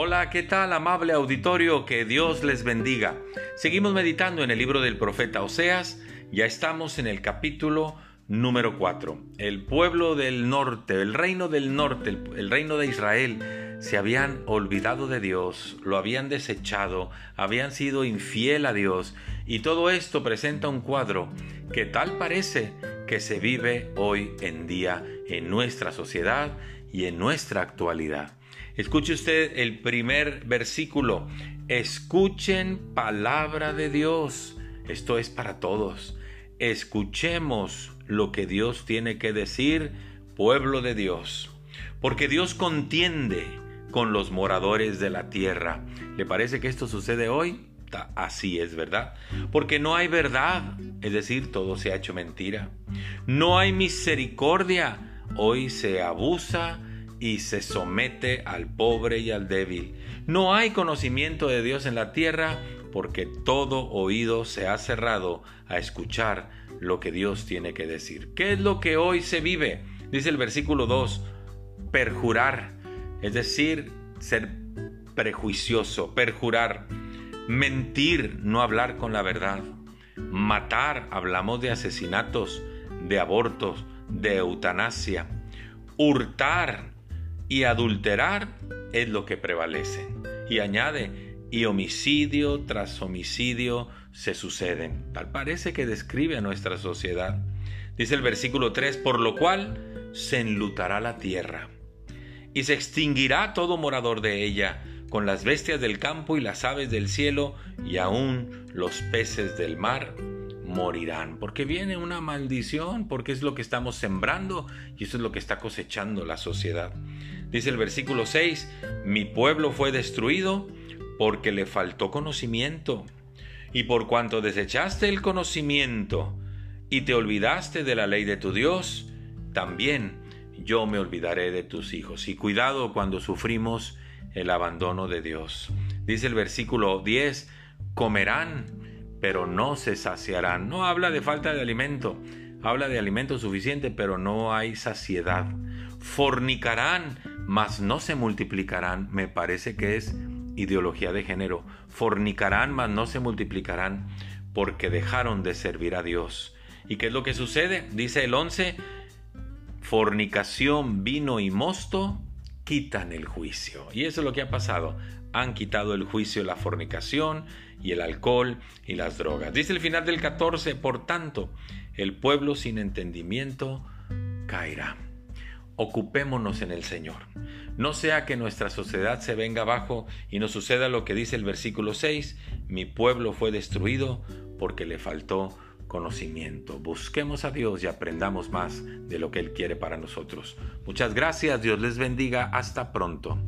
Hola, ¿qué tal amable auditorio? Que Dios les bendiga. Seguimos meditando en el libro del profeta Oseas. Ya estamos en el capítulo número 4. El pueblo del norte, el reino del norte, el, reino de Israel, se habían olvidado de Dios, lo habían desechado, habían sido infiel a Dios. Y todo esto presenta un cuadro que tal parece que se vive hoy en día en nuestra sociedad y en nuestra actualidad. Escuche usted el primer versículo. Escuchen palabra de Dios. Esto es para todos. Escuchemos lo que Dios tiene que decir, pueblo de Dios. Porque Dios contiende con los moradores de la tierra. ¿Le parece que esto sucede hoy? Así es, ¿verdad? Porque no hay verdad, es decir, todo se ha hecho mentira. No hay misericordia, hoy se abusa y se somete al pobre y al débil. No hay conocimiento de Dios en la tierra porque todo oído se ha cerrado a escuchar lo que Dios tiene que decir. ¿Qué es lo que hoy se vive? Dice el versículo 2, perjurar, es decir, ser prejuicioso, perjurar, mentir, no hablar con la verdad, matar, hablamos de asesinatos, de abortos, de eutanasia, hurtar, y adulterar es lo que prevalece. Y añade, y homicidio tras homicidio se suceden. Tal parece que describe a nuestra sociedad. Dice el versículo 3, por lo cual se enlutará la tierra y se extinguirá todo morador de ella, con las bestias del campo y las aves del cielo y aún los peces del mar morirán, porque viene una maldición, porque es lo que estamos sembrando y eso es lo que está cosechando la sociedad. Dice el versículo 6, mi pueblo fue destruido porque le faltó conocimiento, y por cuanto desechaste el conocimiento y te olvidaste de la ley de tu Dios, también yo me olvidaré de tus hijos. Y cuidado cuando sufrimos el abandono de Dios. Dice el versículo 10, comerán, pero no se saciarán. No habla de falta de alimento, habla de alimento suficiente, pero no hay saciedad. Fornicarán, mas no se multiplicarán. Me parece que es ideología de género. Fornicarán, mas no se multiplicarán, porque dejaron de servir a Dios. ¿Y qué es lo que sucede? Dice el 11, fornicación, vino y mosto quitan el juicio. Y eso es lo que ha pasado. Han quitado el juicio la fornicación y el alcohol y las drogas. Dice el final del 14, por tanto, el pueblo sin entendimiento caerá ocupémonos en el Señor. No sea que nuestra sociedad se venga abajo y nos suceda lo que dice el versículo 6, mi pueblo fue destruido porque le faltó conocimiento. Busquemos a Dios y aprendamos más de lo que Él quiere para nosotros. Muchas gracias, Dios les bendiga, hasta pronto.